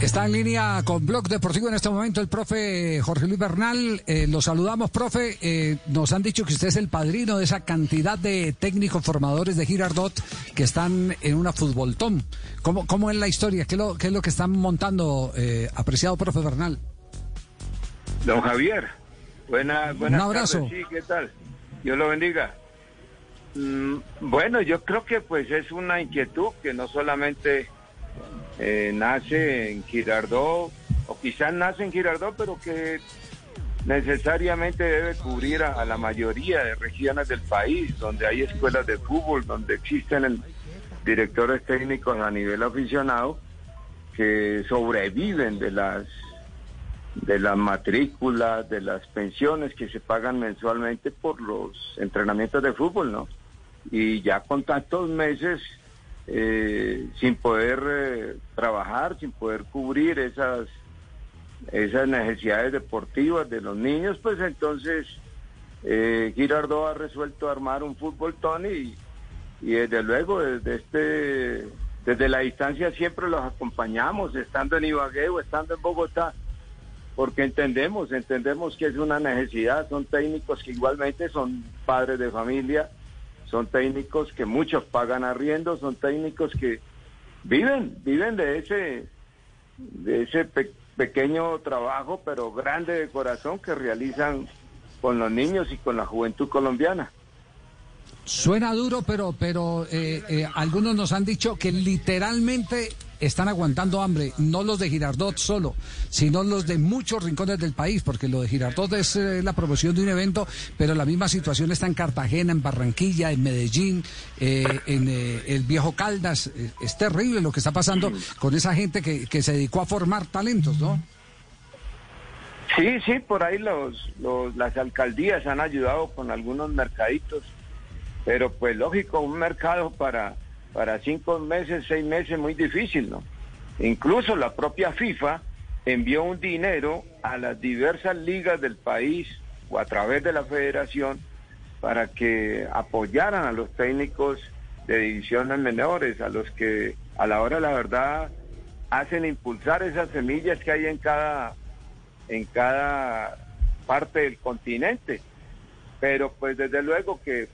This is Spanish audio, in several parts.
Está en línea con Blog Deportivo en este momento el profe Jorge Luis Bernal. Eh, lo saludamos, profe. Eh, nos han dicho que usted es el padrino de esa cantidad de técnicos formadores de Girardot que están en una futboltón. ¿Cómo, cómo es la historia? ¿Qué es lo, qué es lo que están montando, eh, apreciado profe Bernal? Don Javier, buena, buenas Un abrazo. tardes. Sí, ¿qué tal? Dios lo bendiga. Mm, bueno, yo creo que pues es una inquietud que no solamente eh, nace en Girardot, o quizás nace en Girardot, pero que necesariamente debe cubrir a, la mayoría de regiones del país, donde hay escuelas de fútbol, donde existen directores técnicos a nivel aficionado que sobreviven de las de las matrículas, de las pensiones que se pagan mensualmente por los entrenamientos de fútbol, ¿no? Y ya con tantos meses eh, sin poder eh, trabajar, sin poder cubrir esas esas necesidades deportivas de los niños, pues entonces eh, ha resuelto armar un fútbol Tony y, y desde luego desde este desde la distancia siempre los acompañamos, estando en Ibagué o estando en Bogotá porque entendemos, entendemos que es una necesidad, son técnicos que igualmente son padres de familia, son técnicos que muchos pagan arriendo, son técnicos que viven, viven de ese, de ese pe- pequeño trabajo, pero grande de corazón que realizan con los niños y con la juventud colombiana. Suena duro, pero, pero eh, eh, algunos nos han dicho que literalmente están aguantando hambre, no los de Girardot solo, sino los de muchos rincones del país, porque lo de Girardot es eh, la promoción de un evento, pero la misma situación está en Cartagena, en Barranquilla, en Medellín, eh, en eh, el viejo Caldas. Eh, es terrible lo que está pasando con esa gente que, que se dedicó a formar talentos, ¿no? Sí, sí, por ahí los, los, las alcaldías han ayudado con algunos mercaditos, pero pues lógico, un mercado para, para cinco meses, seis meses, muy difícil, ¿no? Incluso la propia FIFA envió un dinero a las diversas ligas del país o a través de la federación para que apoyaran a los técnicos de divisiones menores, a los que a la hora de la verdad hacen impulsar esas semillas que hay en cada en cada parte del continente. Pero pues desde luego que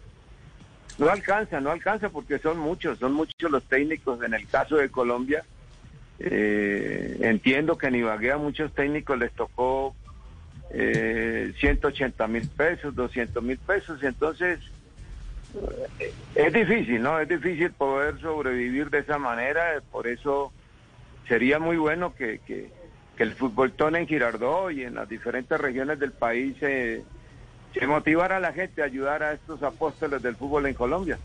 no alcanza, no alcanza porque son muchos, son muchos los técnicos. En el caso de Colombia, eh, entiendo que en Ibagué a muchos técnicos les tocó eh, 180 mil pesos, 200 mil pesos. Entonces, eh, es difícil, ¿no? Es difícil poder sobrevivir de esa manera. Por eso sería muy bueno que, que, que el fútbol tone en Girardot y en las diferentes regiones del país se, se motivara a la gente a ayudar a estos apóstoles del fútbol en Colombia.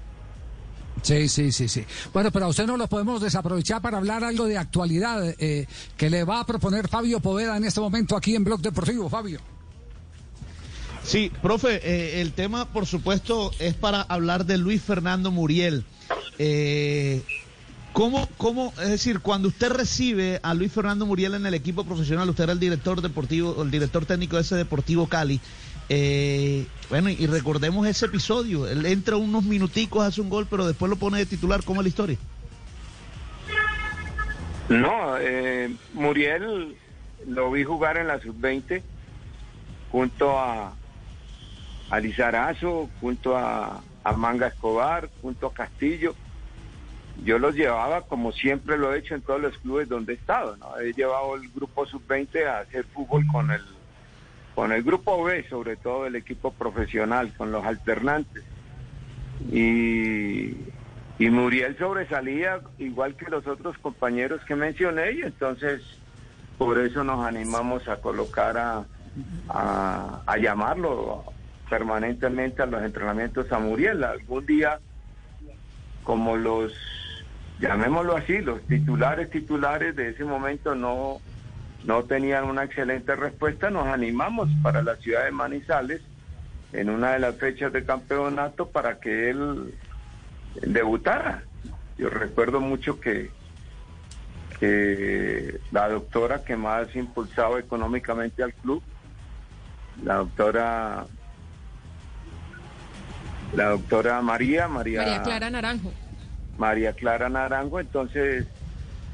Sí, sí, sí, sí. Bueno, pero a usted no lo podemos desaprovechar para hablar algo de actualidad eh, que le va a proponer Fabio Poveda en este momento aquí en Blog Deportivo. Fabio. Sí, profe, eh, el tema, por supuesto, es para hablar de Luis Fernando Muriel. Eh, ¿cómo, ¿Cómo, es decir, cuando usted recibe a Luis Fernando Muriel en el equipo profesional, usted era el director deportivo, el director técnico de ese Deportivo Cali, eh, bueno, y recordemos ese episodio, él entra unos minuticos, hace un gol, pero después lo pone de titular, ¿cómo es la historia? No, eh, Muriel lo vi jugar en la sub-20 junto a, a Lizarazo, junto a, a Manga Escobar, junto a Castillo. Yo los llevaba como siempre lo he hecho en todos los clubes donde he estado. ¿no? He llevado el grupo sub-20 a hacer fútbol con el, con el grupo B, sobre todo el equipo profesional, con los alternantes. Y, y Muriel sobresalía igual que los otros compañeros que mencioné y entonces por eso nos animamos a colocar a, a, a llamarlo permanentemente a los entrenamientos a Muriel. Algún día, como los, llamémoslo así, los titulares titulares de ese momento no, no tenían una excelente respuesta, nos animamos para la ciudad de Manizales en una de las fechas de campeonato para que él debutara. Yo recuerdo mucho que, que la doctora que más impulsaba económicamente al club, la doctora la doctora María, María, María Clara Naranjo. María Clara Naranjo, entonces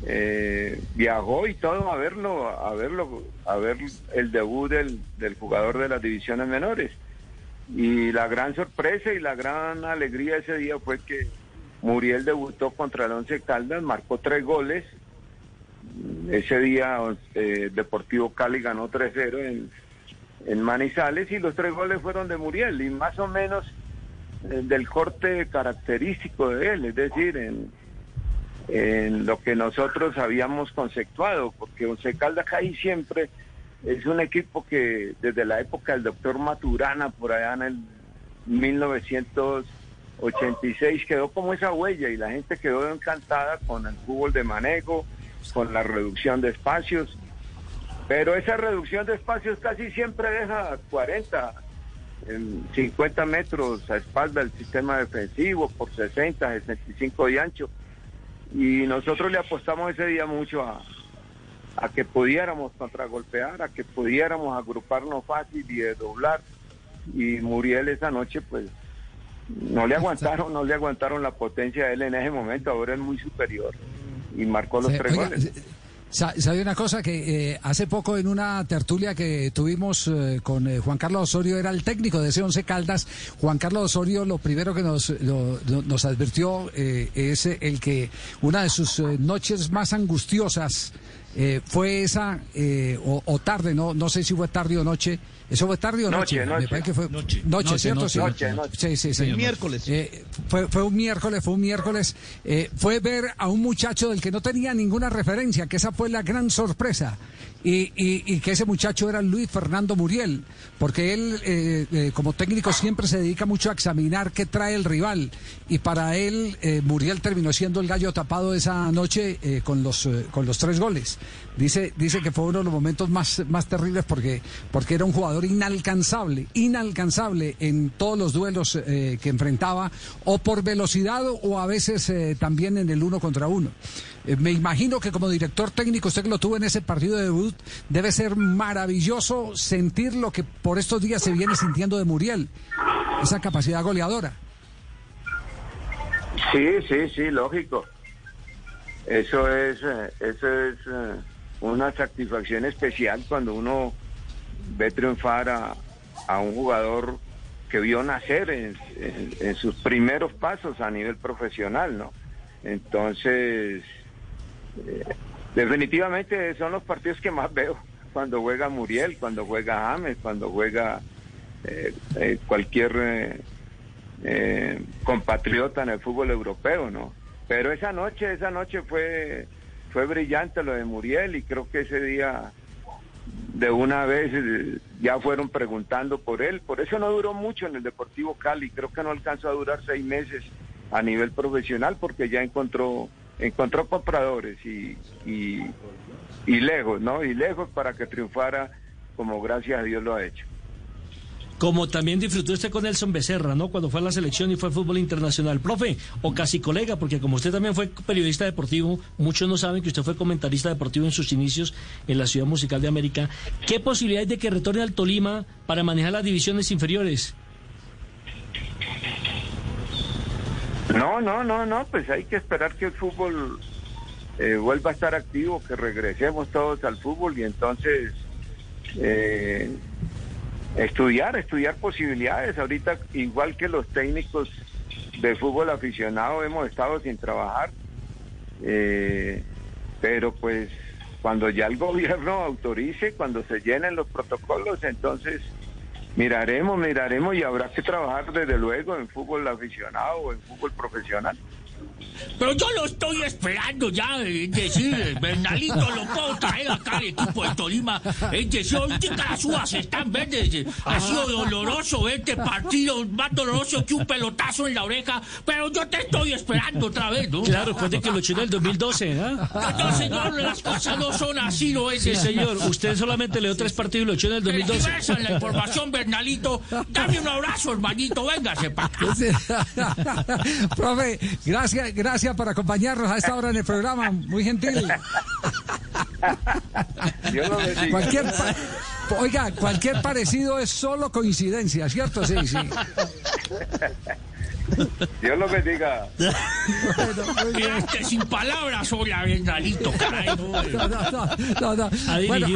eh, viajó y todo a verlo, a verlo, a ver el debut del, del jugador de las divisiones menores. Y la gran sorpresa y la gran alegría ese día fue que Muriel debutó contra el Once Caldas, marcó tres goles. Ese día eh, Deportivo Cali ganó 3-0 en, Manizales y los tres goles fueron de Muriel y más o menos eh, del corte característico de él, es decir, en, en lo que nosotros habíamos conceptuado, porque Once Caldas ahí siempre es un equipo que desde la época del doctor Maturana, por allá en el 1986, quedó como esa huella y la gente quedó encantada con el fútbol de manejo, con la reducción de espacios. Pero esa reducción de espacios casi siempre deja 40, 50 metros a espalda del sistema defensivo, por 60, 65 de ancho. Y nosotros le apostamos ese día mucho a, a que pudiéramos contragolpear, a que pudiéramos agruparnos fácil y doblar. Y Muriel esa noche, pues, no le aguantaron, no le aguantaron la potencia de él en ese momento, ahora es muy superior. Y marcó los tres goles. ¿Sabe una cosa? Que eh, hace poco en una tertulia que tuvimos eh, con eh, Juan Carlos Osorio, era el técnico de ese Once Caldas. Juan Carlos Osorio lo primero que nos, nos advirtió es el que una de sus noches más angustiosas fue esa, o, tarde, no, no sé si fue tarde o noche, ¿Eso fue tarde o noche? noche? Me parece que fue noche, noche, ¿cierto? Noche, sí, sí, sí. miércoles. Eh, fue, fue un miércoles, fue un miércoles. Eh, fue ver a un muchacho del que no tenía ninguna referencia, que esa fue la gran sorpresa. Y, y, que ese muchacho era Luis Fernando Muriel, porque él eh, como técnico siempre se dedica mucho a examinar qué trae el rival. Y para él, Muriel terminó siendo el gallo tapado esa noche con, los, con los tres goles. Dice, dice que fue uno de los momentos más, más terribles porque, porque era un jugador inalcanzable, inalcanzable en todos los duelos eh, que enfrentaba, o por velocidad o a veces eh, también en el uno contra uno. Eh, me imagino que como director técnico, usted que lo tuvo en ese partido de debut, debe ser maravilloso sentir lo que por estos días se viene sintiendo de Muriel, esa capacidad goleadora. Sí, sí, sí, lógico. Eso es, eso es una satisfacción especial cuando uno ve triunfar a, un jugador que vio nacer en, sus primeros pasos a nivel profesional, ¿no? Entonces, eh, definitivamente son los partidos que más veo cuando juega Muriel, cuando juega James, cuando juega eh, eh, cualquier compatriota en el fútbol europeo, ¿no? Pero esa noche, esa noche fue fue brillante lo de Muriel y creo que ese día de una vez eh, ya fueron preguntando por él. Por eso no duró mucho en el Deportivo Cali. Creo que no alcanzó a durar seis meses a nivel profesional porque ya encontró encontró compradores y, y, y lejos, ¿no? Y lejos para que triunfara como gracias a Dios lo ha hecho. Como también disfrutó usted con Nelson Becerra, ¿no? Cuando fue a la selección y fue fútbol internacional. Profe, o casi colega, porque como usted también fue periodista deportivo, muchos no saben que usted fue comentarista deportivo en sus inicios en la Ciudad Musical de América. ¿Qué posibilidades de que retorne al Tolima para manejar las divisiones inferiores? No, no, no, no, pues hay que esperar que el fútbol eh, vuelva a estar activo, que regresemos todos al fútbol y entonces... Eh, estudiar, estudiar posibilidades. Ahorita, igual que los técnicos de fútbol aficionado, hemos estado sin trabajar. Eh, pero pues cuando ya el gobierno autorice, cuando se llenen los protocolos, entonces miraremos, miraremos y habrá que trabajar desde luego en fútbol aficionado o en fútbol profesional. Pero yo lo estoy esperando ya, es decir, Bernalito lo puedo traer acá al equipo de Tolima. Es decir, ahorita las uvas están verdes. Ha sido doloroso este partido, más doloroso que un pelotazo en la oreja. Pero yo te estoy esperando otra vez, ¿no? Claro, puede que lo echó en el 2012, ¿eh? No, señor, las cosas no son así, ¿no es? Sí, señor, usted solamente le dio tres partidos y lo echó en el 2012. en la información, Bernalito. Dame un abrazo, hermanito, véngase para acá. Profe, gracias gracias por acompañarnos a esta hora en el programa. Muy gentil. cualquier Oiga, cualquier parecido es solo coincidencia, ¿cierto? Sí, sí. Dios lo bendiga. Quedaste sin palabras, hola, Bernalito, caray. No, no, no, no, no. Bueno, aquí